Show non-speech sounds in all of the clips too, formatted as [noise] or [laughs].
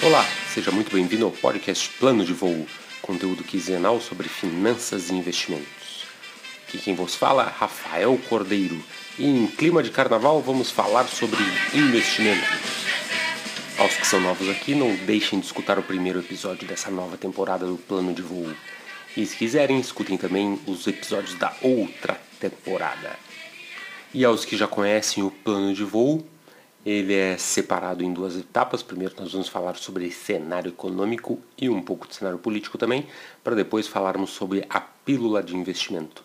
Olá, seja muito bem-vindo ao podcast Plano de Voo, conteúdo quinzenal sobre finanças e investimentos. Aqui quem vos fala é Rafael Cordeiro e em clima de carnaval vamos falar sobre investimentos. Aos que são novos aqui, não deixem de escutar o primeiro episódio dessa nova temporada do Plano de Voo. E se quiserem, escutem também os episódios da outra temporada. E aos que já conhecem o Plano de Voo, ele é separado em duas etapas. Primeiro nós vamos falar sobre cenário econômico e um pouco de cenário político também, para depois falarmos sobre a pílula de investimento.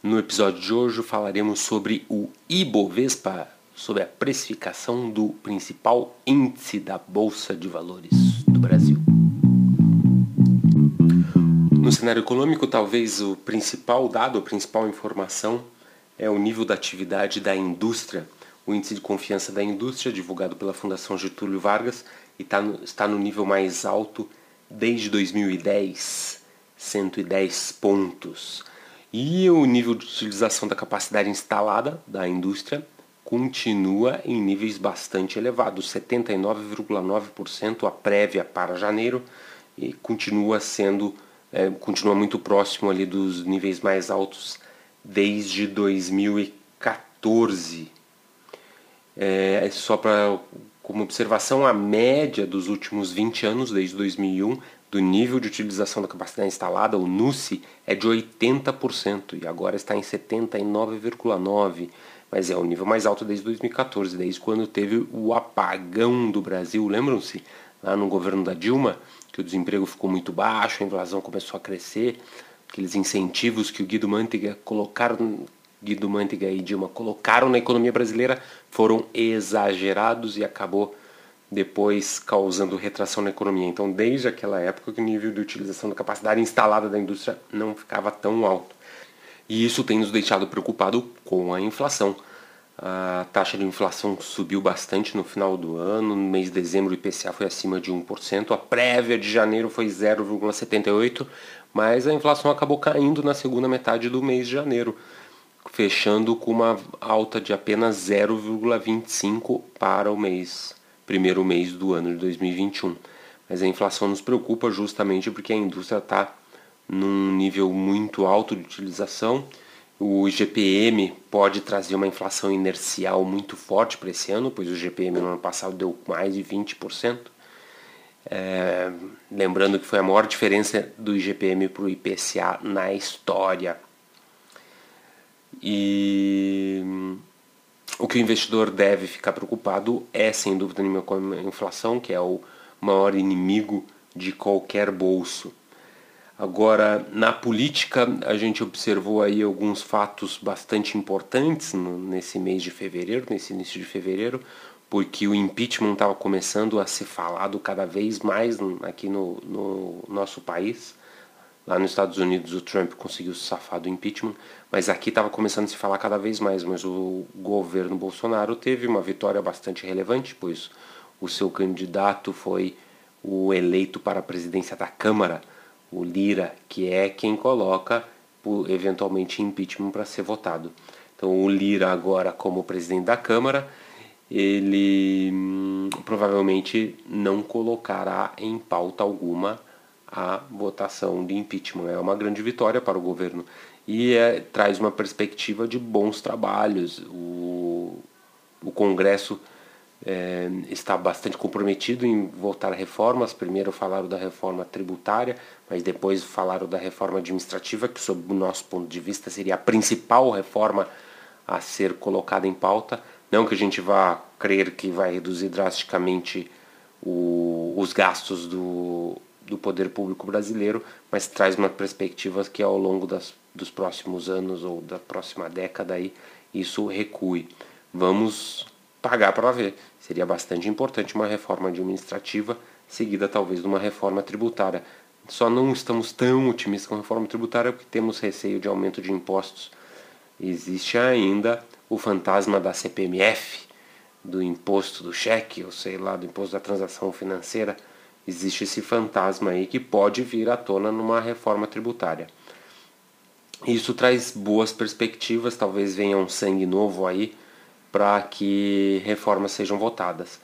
No episódio de hoje falaremos sobre o Ibovespa, sobre a precificação do principal índice da Bolsa de Valores do Brasil. No cenário econômico, talvez o principal dado, a principal informação é o nível da atividade da indústria o índice de confiança da indústria, divulgado pela Fundação Getúlio Vargas, tá está no nível mais alto desde 2010, 110 pontos. E o nível de utilização da capacidade instalada da indústria continua em níveis bastante elevados, 79,9% a prévia para janeiro e continua sendo é, continua muito próximo ali dos níveis mais altos desde 2014. É, só para como observação, a média dos últimos 20 anos, desde 2001, do nível de utilização da capacidade instalada, o NUSI, é de 80% e agora está em 79,9%, mas é o nível mais alto desde 2014, desde quando teve o apagão do Brasil. Lembram-se? Lá no governo da Dilma, que o desemprego ficou muito baixo, a inflação começou a crescer, aqueles incentivos que o Guido Mantega colocaram Guido Mantega e Dilma colocaram na economia brasileira foram exagerados e acabou depois causando retração na economia. Então, desde aquela época, o nível de utilização da capacidade instalada da indústria não ficava tão alto. E isso tem nos deixado preocupado com a inflação. A taxa de inflação subiu bastante no final do ano, no mês de dezembro o IPCA foi acima de 1%, a prévia de janeiro foi 0,78%, mas a inflação acabou caindo na segunda metade do mês de janeiro fechando com uma alta de apenas 0,25 para o mês, primeiro mês do ano de 2021. Mas a inflação nos preocupa justamente porque a indústria está num nível muito alto de utilização. O IGPM pode trazer uma inflação inercial muito forte para esse ano, pois o IGPM no ano passado deu mais de 20%. É, lembrando que foi a maior diferença do IGPM para o IPCA na história. E o que o investidor deve ficar preocupado é, sem dúvida nenhuma, com a inflação, que é o maior inimigo de qualquer bolso. Agora, na política, a gente observou aí alguns fatos bastante importantes nesse mês de fevereiro, nesse início de fevereiro, porque o impeachment estava começando a ser falado cada vez mais aqui no, no nosso país. Lá nos Estados Unidos o Trump conseguiu se safar do impeachment, mas aqui estava começando a se falar cada vez mais. Mas o governo Bolsonaro teve uma vitória bastante relevante, pois o seu candidato foi o eleito para a presidência da Câmara, o Lira, que é quem coloca eventualmente impeachment para ser votado. Então o Lira agora como presidente da Câmara, ele hum, provavelmente não colocará em pauta alguma a votação de impeachment. É uma grande vitória para o governo e é, traz uma perspectiva de bons trabalhos. O, o Congresso é, está bastante comprometido em votar reformas. Primeiro falaram da reforma tributária, mas depois falaram da reforma administrativa, que, sob o nosso ponto de vista, seria a principal reforma a ser colocada em pauta. Não que a gente vá crer que vai reduzir drasticamente o, os gastos do, do poder público brasileiro, mas traz uma perspectiva que ao longo das, dos próximos anos ou da próxima década aí, isso recue. Vamos pagar para ver. Seria bastante importante uma reforma administrativa seguida talvez de uma reforma tributária. Só não estamos tão otimistas com a reforma tributária porque temos receio de aumento de impostos. Existe ainda o fantasma da CPMF, do imposto do cheque, ou sei lá, do imposto da transação financeira, existe esse fantasma aí que pode vir à tona numa reforma tributária. Isso traz boas perspectivas, talvez venha um sangue novo aí para que reformas sejam votadas.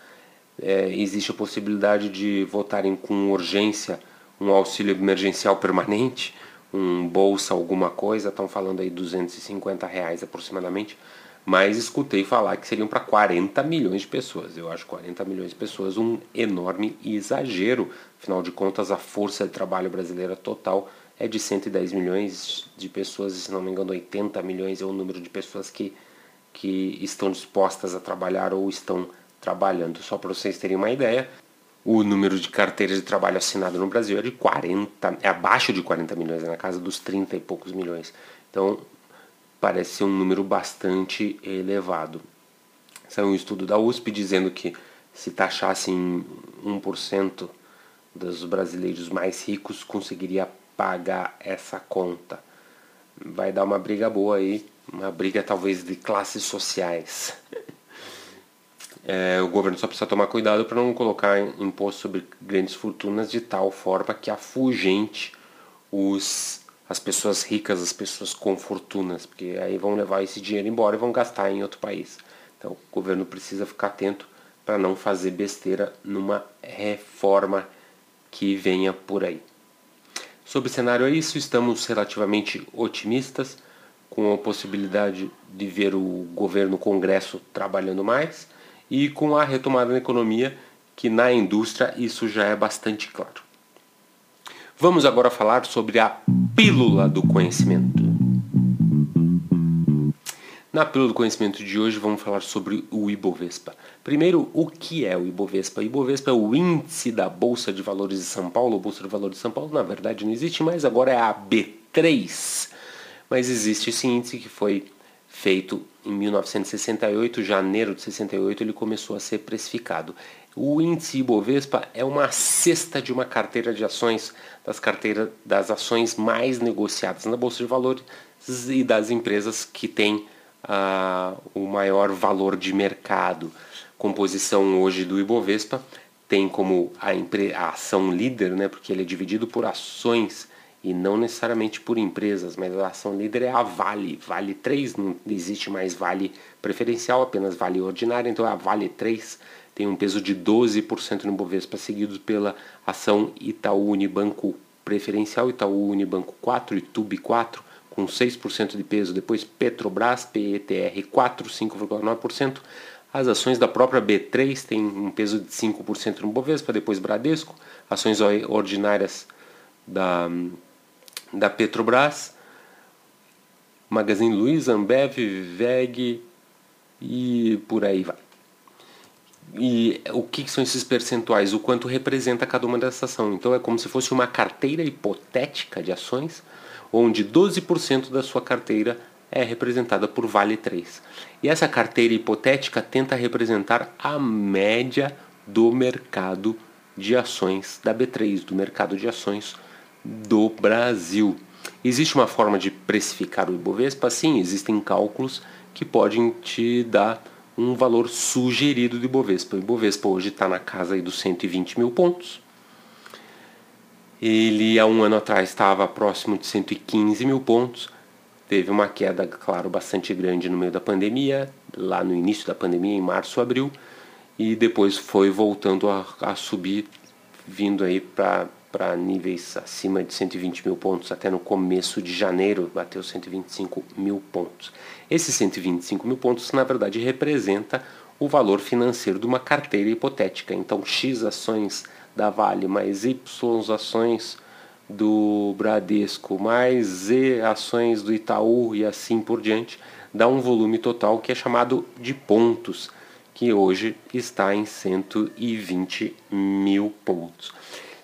é, existe a possibilidade de votarem com urgência um auxílio emergencial permanente, um bolsa alguma coisa, estão falando aí 250 reais aproximadamente, mas escutei falar que seriam para 40 milhões de pessoas. Eu acho 40 milhões de pessoas um enorme exagero. Afinal de contas, a força de trabalho brasileira total é de 110 milhões de pessoas, se não me engano, 80 milhões é o número de pessoas que, que estão dispostas a trabalhar ou estão trabalhando. Só para vocês terem uma ideia, o número de carteiras de trabalho assinado no Brasil é de 40, é abaixo de 40 milhões, é na casa dos 30 e poucos milhões. Então, parece ser um número bastante elevado. Saiu um estudo da USP dizendo que se taxassem 1% dos brasileiros mais ricos conseguiria pagar essa conta. Vai dar uma briga boa aí, uma briga talvez de classes sociais. [laughs] É, o governo só precisa tomar cuidado para não colocar imposto sobre grandes fortunas de tal forma que afugente os, as pessoas ricas, as pessoas com fortunas, porque aí vão levar esse dinheiro embora e vão gastar em outro país. Então o governo precisa ficar atento para não fazer besteira numa reforma que venha por aí. Sobre o cenário é isso, estamos relativamente otimistas com a possibilidade de ver o governo, o Congresso trabalhando mais e com a retomada da economia, que na indústria isso já é bastante claro. Vamos agora falar sobre a pílula do conhecimento. Na pílula do conhecimento de hoje vamos falar sobre o Ibovespa. Primeiro, o que é o Ibovespa? O Ibovespa é o índice da Bolsa de Valores de São Paulo. A Bolsa de Valores de São Paulo, na verdade, não existe mais, agora é a B3. Mas existe esse índice que foi feito em 1968, janeiro de 68, ele começou a ser precificado. O índice Ibovespa é uma cesta de uma carteira de ações, das carteiras das ações mais negociadas na bolsa de valores e das empresas que têm uh, o maior valor de mercado. Composição hoje do Ibovespa tem como a, a ação líder, né, porque ele é dividido por ações e não necessariamente por empresas, mas a ação líder é a Vale. Vale 3, não existe mais Vale preferencial, apenas Vale ordinária, então a Vale 3 tem um peso de 12% no Bovespa, seguido pela ação Itaú Unibanco preferencial, Itaú Unibanco 4 e Tube 4, com 6% de peso, depois Petrobras, PETR 4, 5,9%. As ações da própria B3 têm um peso de 5% no Bovespa, depois Bradesco, ações ordinárias da da Petrobras, Magazine Luiza, Ambev, VEG e por aí vai. E o que são esses percentuais? O quanto representa cada uma dessas ações. Então é como se fosse uma carteira hipotética de ações, onde 12% da sua carteira é representada por Vale 3. E essa carteira hipotética tenta representar a média do mercado de ações da B3, do mercado de ações do Brasil. Existe uma forma de precificar o Ibovespa? Sim, existem cálculos que podem te dar um valor sugerido do Ibovespa. O Ibovespa hoje está na casa aí dos 120 mil pontos. Ele há um ano atrás estava próximo de 115 mil pontos. Teve uma queda, claro, bastante grande no meio da pandemia, lá no início da pandemia, em março, abril, e depois foi voltando a, a subir, vindo aí para para níveis acima de 120 mil pontos até no começo de janeiro, bateu 125 mil pontos. Esses 125 mil pontos, na verdade, representa o valor financeiro de uma carteira hipotética. Então, X ações da Vale mais Y ações do Bradesco mais Z ações do Itaú e assim por diante, dá um volume total que é chamado de pontos, que hoje está em 120 mil pontos.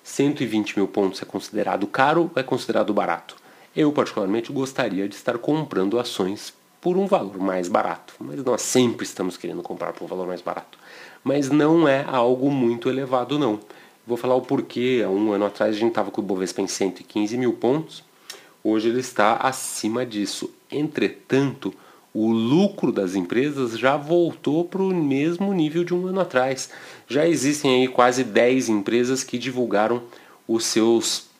120 mil pontos é considerado caro ou é considerado barato? Eu, particularmente, gostaria de estar comprando ações por um valor mais barato, mas nós sempre estamos querendo comprar por um valor mais barato. Mas não é algo muito elevado, não. Vou falar o porquê. Há um ano atrás a gente estava com o Bovespa em 115 mil pontos, hoje ele está acima disso. Entretanto, o lucro das empresas já voltou para o mesmo nível de um ano atrás. Já existem aí quase 10 empresas que divulgaram os seus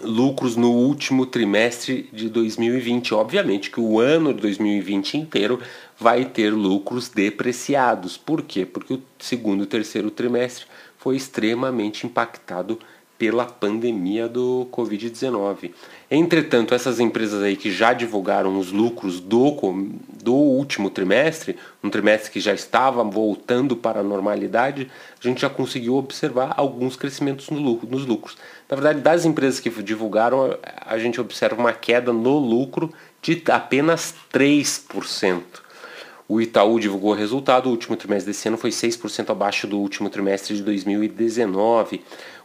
lucros no último trimestre de 2020. Obviamente que o ano de 2020 inteiro vai ter lucros depreciados. Por quê? Porque o segundo e terceiro trimestre foi extremamente impactado pela pandemia do Covid-19. Entretanto, essas empresas aí que já divulgaram os lucros do, do último trimestre, um trimestre que já estava voltando para a normalidade, a gente já conseguiu observar alguns crescimentos no lucro, nos lucros. Na verdade, das empresas que divulgaram, a gente observa uma queda no lucro de apenas 3%. O Itaú divulgou o resultado, o último trimestre desse ano foi 6% abaixo do último trimestre de 2019.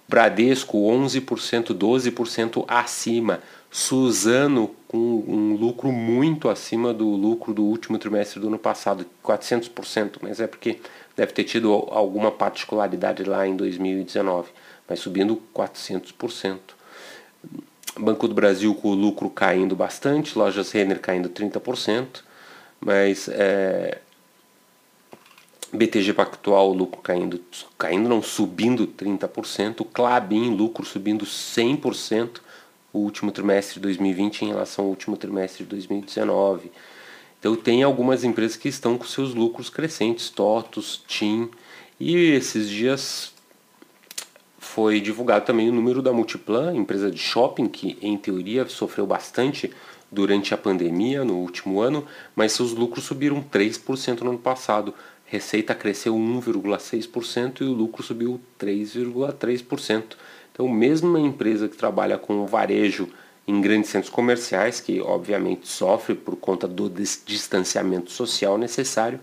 Bradesco 11%, 12% acima. Suzano com um lucro muito acima do lucro do último trimestre do ano passado, 400%, mas é porque deve ter tido alguma particularidade lá em 2019, mas subindo 400%. Banco do Brasil com o lucro caindo bastante, lojas Renner caindo 30%, mas é, BTG Pactual, lucro caindo, caindo não, subindo 30%, Clabin, lucro subindo 100% o último trimestre de 2020 em relação ao último trimestre de 2019. Então tem algumas empresas que estão com seus lucros crescentes, TOTUS, TIM, e esses dias foi divulgado também o número da Multiplan, empresa de shopping que em teoria sofreu bastante durante a pandemia no último ano, mas seus lucros subiram 3% no ano passado, receita cresceu 1,6% e o lucro subiu 3,3%. Então, mesmo uma empresa que trabalha com varejo em grandes centros comerciais, que obviamente sofre por conta do distanciamento social necessário,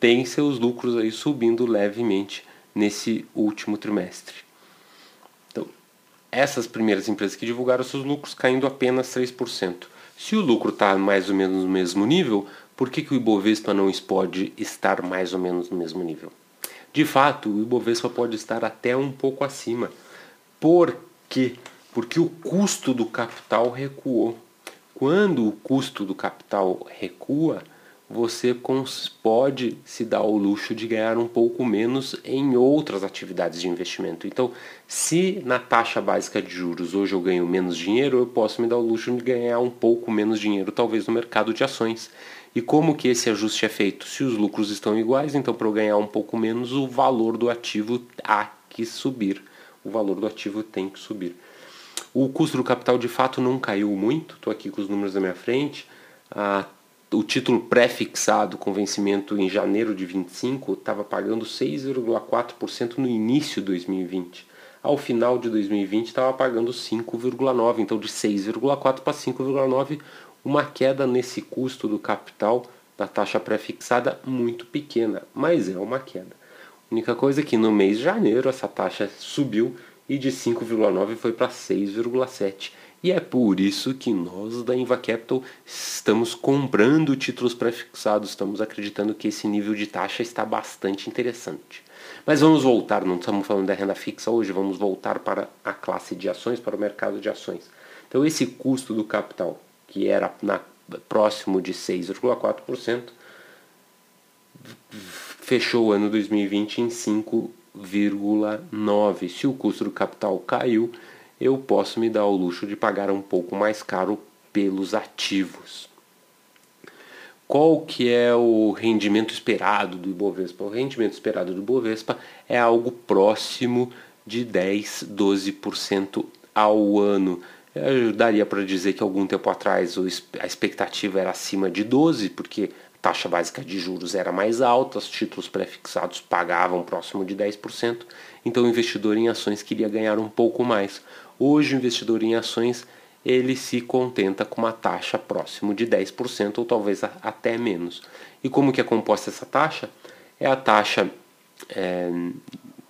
tem seus lucros aí subindo levemente nesse último trimestre. Então, essas primeiras empresas que divulgaram seus lucros caindo apenas 3%. Se o lucro está mais ou menos no mesmo nível, por que, que o Ibovespa não pode estar mais ou menos no mesmo nível? De fato, o Ibovespa pode estar até um pouco acima. Por quê? Porque o custo do capital recuou. Quando o custo do capital recua, você pode se dar o luxo de ganhar um pouco menos em outras atividades de investimento. Então, se na taxa básica de juros hoje eu ganho menos dinheiro, eu posso me dar o luxo de ganhar um pouco menos dinheiro, talvez no mercado de ações. E como que esse ajuste é feito? Se os lucros estão iguais, então para eu ganhar um pouco menos, o valor do ativo há que subir. O valor do ativo tem que subir. O custo do capital de fato não caiu muito, estou aqui com os números na minha frente. Ah, o título pré-fixado com vencimento em janeiro de 25 estava pagando 6,4% no início de 2020. Ao final de 2020 estava pagando 5,9%, então de 6,4% para 5,9%, uma queda nesse custo do capital da taxa pré-fixada muito pequena, mas é uma queda. A única coisa é que no mês de janeiro essa taxa subiu e de 5,9 foi para 6,7. E é por isso que nós da Inva Capital estamos comprando títulos pré-fixados, estamos acreditando que esse nível de taxa está bastante interessante. Mas vamos voltar, não estamos falando da renda fixa hoje, vamos voltar para a classe de ações, para o mercado de ações. Então esse custo do capital que era na, próximo de 6,4%, fechou o ano 2020 em 5,9%. Se o custo do capital caiu, eu posso me dar o luxo de pagar um pouco mais caro pelos ativos. Qual que é o rendimento esperado do Ibovespa? O rendimento esperado do Ibovespa é algo próximo de 10, 12% ao ano. Eu daria para dizer que algum tempo atrás a expectativa era acima de 12, porque a taxa básica de juros era mais alta, os títulos prefixados pagavam próximo de 10%, então o investidor em ações queria ganhar um pouco mais. Hoje o investidor em ações ele se contenta com uma taxa próximo de 10% ou talvez até menos. E como que é composta essa taxa? É a taxa é,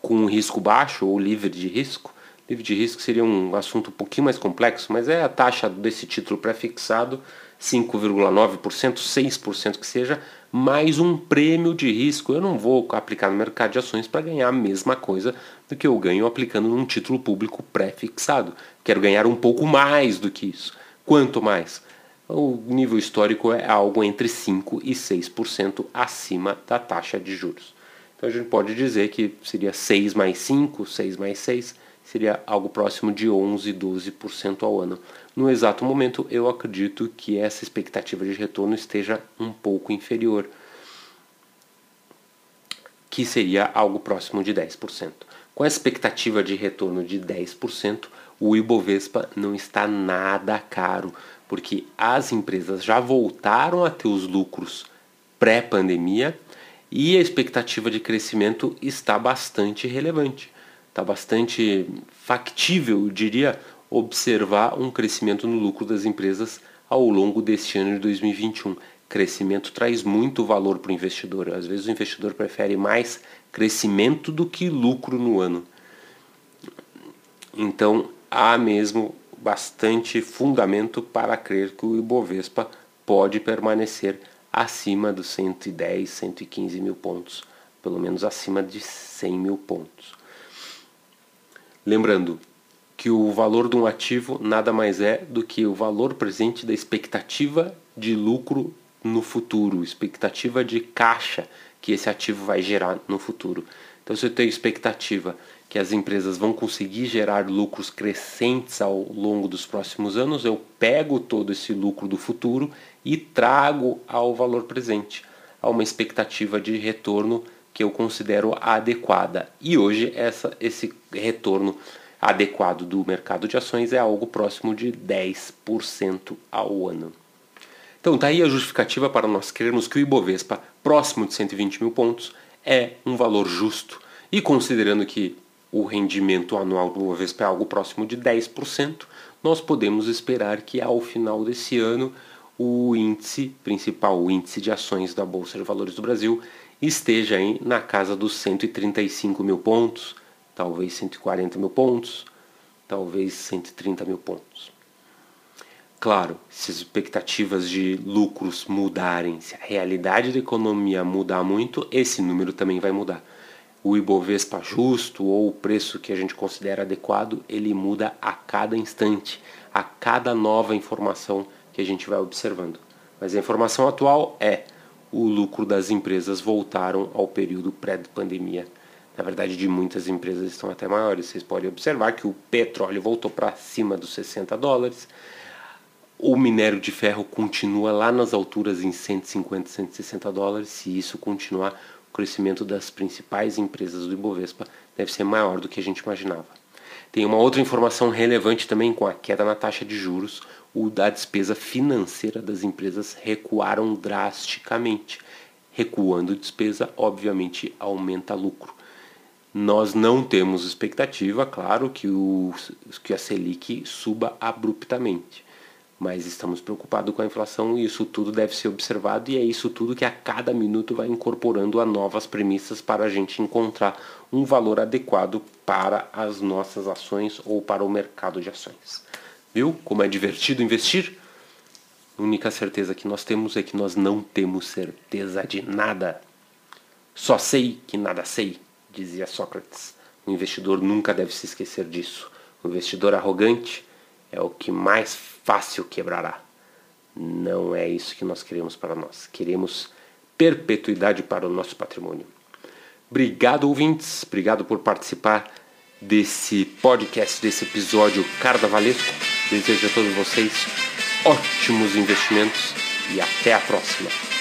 com risco baixo ou livre de risco, Livre de risco seria um assunto um pouquinho mais complexo, mas é a taxa desse título pré-fixado, 5,9%, 6% que seja, mais um prêmio de risco. Eu não vou aplicar no mercado de ações para ganhar a mesma coisa do que eu ganho aplicando num título público pré-fixado. Quero ganhar um pouco mais do que isso. Quanto mais? O nível histórico é algo entre 5% e 6% acima da taxa de juros. Então a gente pode dizer que seria 6 mais 5, 6 mais 6, seria algo próximo de 11, 12% ao ano. No exato momento, eu acredito que essa expectativa de retorno esteja um pouco inferior. que seria algo próximo de 10%. Com a expectativa de retorno de 10%, o Ibovespa não está nada caro, porque as empresas já voltaram a ter os lucros pré-pandemia e a expectativa de crescimento está bastante relevante. Está bastante factível, eu diria, observar um crescimento no lucro das empresas ao longo deste ano de 2021. Crescimento traz muito valor para o investidor. Às vezes o investidor prefere mais crescimento do que lucro no ano. Então há mesmo bastante fundamento para crer que o Ibovespa pode permanecer acima dos 110, 115 mil pontos, pelo menos acima de 100 mil pontos. Lembrando que o valor de um ativo nada mais é do que o valor presente da expectativa de lucro no futuro, expectativa de caixa que esse ativo vai gerar no futuro. Então, se eu tenho expectativa que as empresas vão conseguir gerar lucros crescentes ao longo dos próximos anos, eu pego todo esse lucro do futuro e trago ao valor presente, a uma expectativa de retorno que eu considero adequada. E hoje essa, esse retorno adequado do mercado de ações é algo próximo de 10% ao ano. Então, tá aí a justificativa para nós crermos que o Ibovespa, próximo de 120 mil pontos, é um valor justo. E considerando que o rendimento anual do Ibovespa é algo próximo de 10%, nós podemos esperar que ao final desse ano o índice principal, o índice de ações da Bolsa de Valores do Brasil, esteja aí na casa dos 135 mil pontos, talvez 140 mil pontos, talvez 130 mil pontos. Claro, se as expectativas de lucros mudarem, se a realidade da economia mudar muito, esse número também vai mudar. O Ibovespa justo ou o preço que a gente considera adequado, ele muda a cada instante, a cada nova informação que a gente vai observando. Mas a informação atual é o lucro das empresas voltaram ao período pré-pandemia. Na verdade, de muitas empresas estão até maiores. Vocês podem observar que o petróleo voltou para cima dos 60 dólares o minério de ferro continua lá nas alturas em 150, 160 dólares. Se isso continuar, o crescimento das principais empresas do Ibovespa deve ser maior do que a gente imaginava. Tem uma outra informação relevante também com a queda na taxa de juros, o da despesa financeira das empresas recuaram drasticamente. Recuando despesa, obviamente aumenta lucro. Nós não temos expectativa, claro, que, o, que a Selic suba abruptamente mas estamos preocupados com a inflação e isso tudo deve ser observado e é isso tudo que a cada minuto vai incorporando a novas premissas para a gente encontrar um valor adequado para as nossas ações ou para o mercado de ações. Viu como é divertido investir? A única certeza que nós temos é que nós não temos certeza de nada. Só sei que nada sei, dizia Sócrates. O investidor nunca deve se esquecer disso. O investidor arrogante é o que mais fácil quebrará. Não é isso que nós queremos para nós. Queremos perpetuidade para o nosso patrimônio. Obrigado, ouvintes. Obrigado por participar desse podcast, desse episódio carnavalesco. Desejo a todos vocês ótimos investimentos e até a próxima.